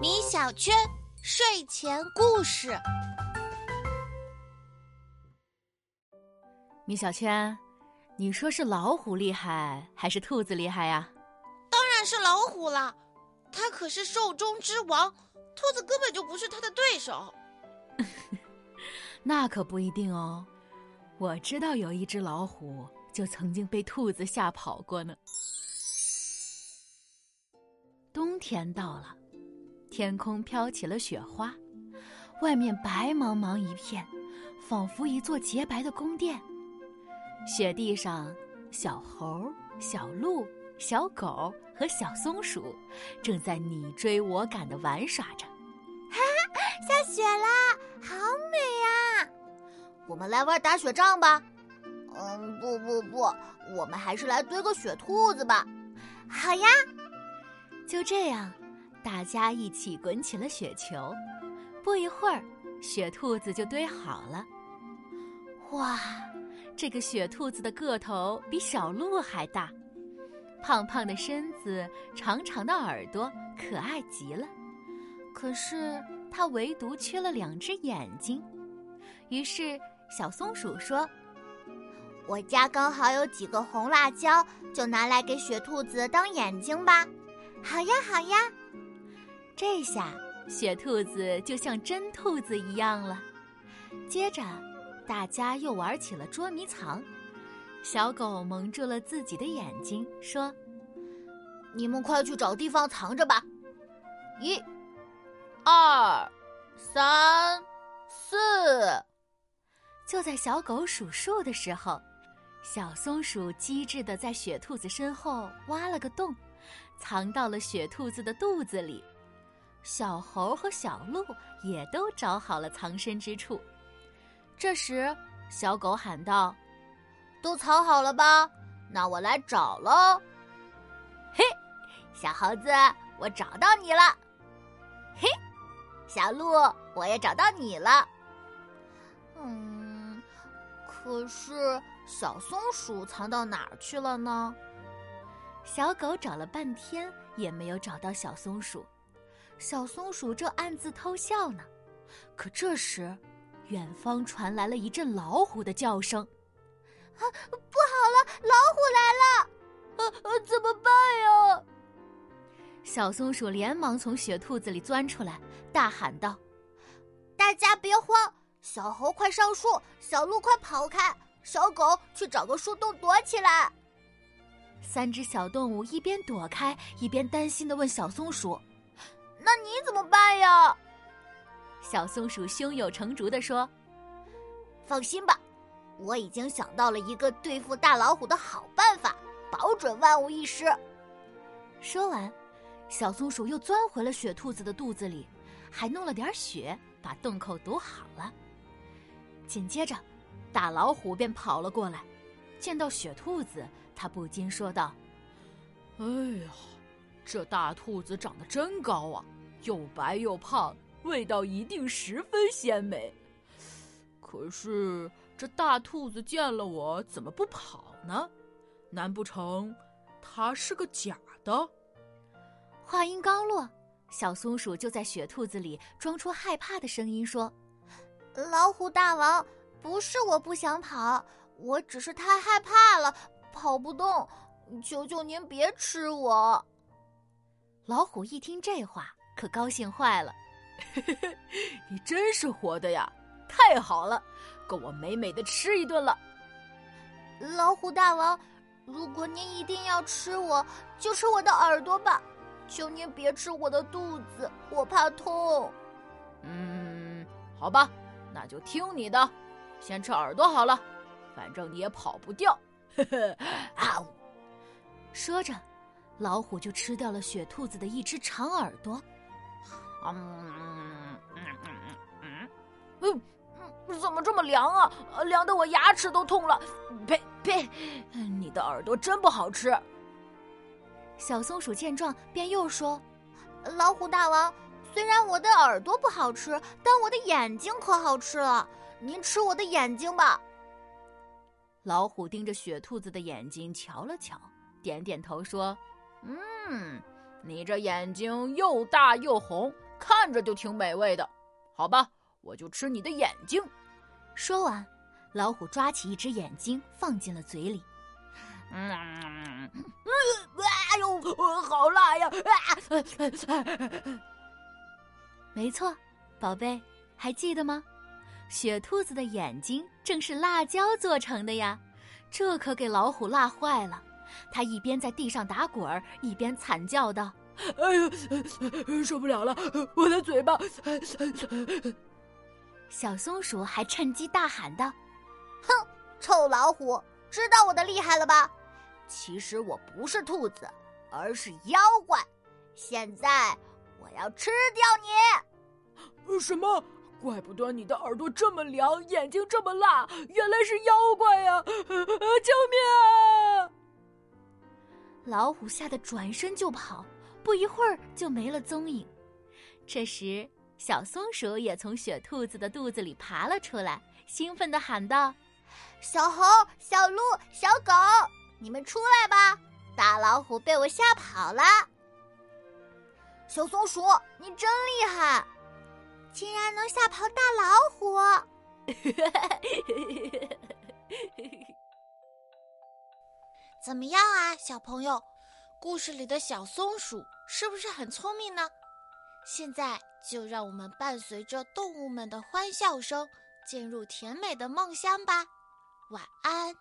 米小圈睡前故事。米小圈，你说是老虎厉害还是兔子厉害呀？当然是老虎了，它可是兽中之王，兔子根本就不是它的对手。那可不一定哦，我知道有一只老虎。就曾经被兔子吓跑过呢。冬天到了，天空飘起了雪花，外面白茫茫一片，仿佛一座洁白的宫殿。雪地上，小猴、小鹿、小狗和小松鼠正在你追我赶的玩耍着。哈哈，下雪啦，好美呀！我们来玩打雪仗吧。嗯，不不不，我们还是来堆个雪兔子吧。好呀，就这样，大家一起滚起了雪球。不一会儿，雪兔子就堆好了。哇，这个雪兔子的个头比小鹿还大，胖胖的身子，长长的耳朵，可爱极了。可是它唯独缺了两只眼睛。于是小松鼠说。我家刚好有几个红辣椒，就拿来给雪兔子当眼睛吧。好呀，好呀。这下雪兔子就像真兔子一样了。接着，大家又玩起了捉迷藏。小狗蒙住了自己的眼睛，说：“你们快去找地方藏着吧。”一、二、三、四。就在小狗数数的时候。小松鼠机智的在雪兔子身后挖了个洞，藏到了雪兔子的肚子里。小猴和小鹿也都找好了藏身之处。这时，小狗喊道：“都藏好了吧？那我来找喽。”嘿，小猴子，我找到你了。嘿，小鹿，我也找到你了。嗯，可是。小松鼠藏到哪儿去了呢？小狗找了半天也没有找到小松鼠，小松鼠正暗自偷笑呢。可这时，远方传来了一阵老虎的叫声：“啊，不好了，老虎来了！啊啊，怎么办呀？”小松鼠连忙从雪兔子里钻出来，大喊道：“大家别慌，小猴快上树，小鹿快跑开。”小狗去找个树洞躲起来。三只小动物一边躲开，一边担心的问小松鼠：“那你怎么办呀？”小松鼠胸有成竹的说：“放心吧，我已经想到了一个对付大老虎的好办法，保准万无一失。”说完，小松鼠又钻回了雪兔子的肚子里，还弄了点雪，把洞口堵好了。紧接着。大老虎便跑了过来，见到雪兔子，他不禁说道：“哎呀，这大兔子长得真高啊，又白又胖，味道一定十分鲜美。可是这大兔子见了我怎么不跑呢？难不成它是个假的？”话音刚落，小松鼠就在雪兔子里装出害怕的声音说：“老虎大王。”不是我不想跑，我只是太害怕了，跑不动。求求您别吃我！老虎一听这话，可高兴坏了。你真是活的呀，太好了，够我美美的吃一顿了。老虎大王，如果您一定要吃我，就吃我的耳朵吧。求您别吃我的肚子，我怕痛。嗯，好吧，那就听你的。先吃耳朵好了，反正你也跑不掉。呵呵，啊呜！说着，老虎就吃掉了雪兔子的一只长耳朵。嗯嗯嗯嗯嗯，怎么这么凉啊？凉的我牙齿都痛了。呸呸！你的耳朵真不好吃。小松鼠见状，便又说：“老虎大王，虽然我的耳朵不好吃，但我的眼睛可好吃了。”您吃我的眼睛吧。老虎盯着雪兔子的眼睛瞧了瞧，点点头说：“嗯，你这眼睛又大又红，看着就挺美味的。好吧，我就吃你的眼睛。说完，老虎抓起一只眼睛放进了嘴里。嗯，哎呦，好辣呀！啊没错，宝贝，还记得吗？雪兔子的眼睛正是辣椒做成的呀，这可给老虎辣坏了。它一边在地上打滚儿，一边惨叫道：“哎呦，受不了了，我的嘴巴！”小松鼠还趁机大喊道：“哼，臭老虎，知道我的厉害了吧？其实我不是兔子，而是妖怪。现在我要吃掉你！”什么？怪不得你的耳朵这么凉，眼睛这么辣，原来是妖怪呀！救命啊！老虎吓得转身就跑，不一会儿就没了踪影。这时，小松鼠也从雪兔子的肚子里爬了出来，兴奋地喊道：“小猴、小鹿、小狗，你们出来吧！大老虎被我吓跑了。小松鼠，你真厉害！”竟然能吓跑大老虎！怎么样啊，小朋友？故事里的小松鼠是不是很聪明呢？现在就让我们伴随着动物们的欢笑声，进入甜美的梦乡吧。晚安。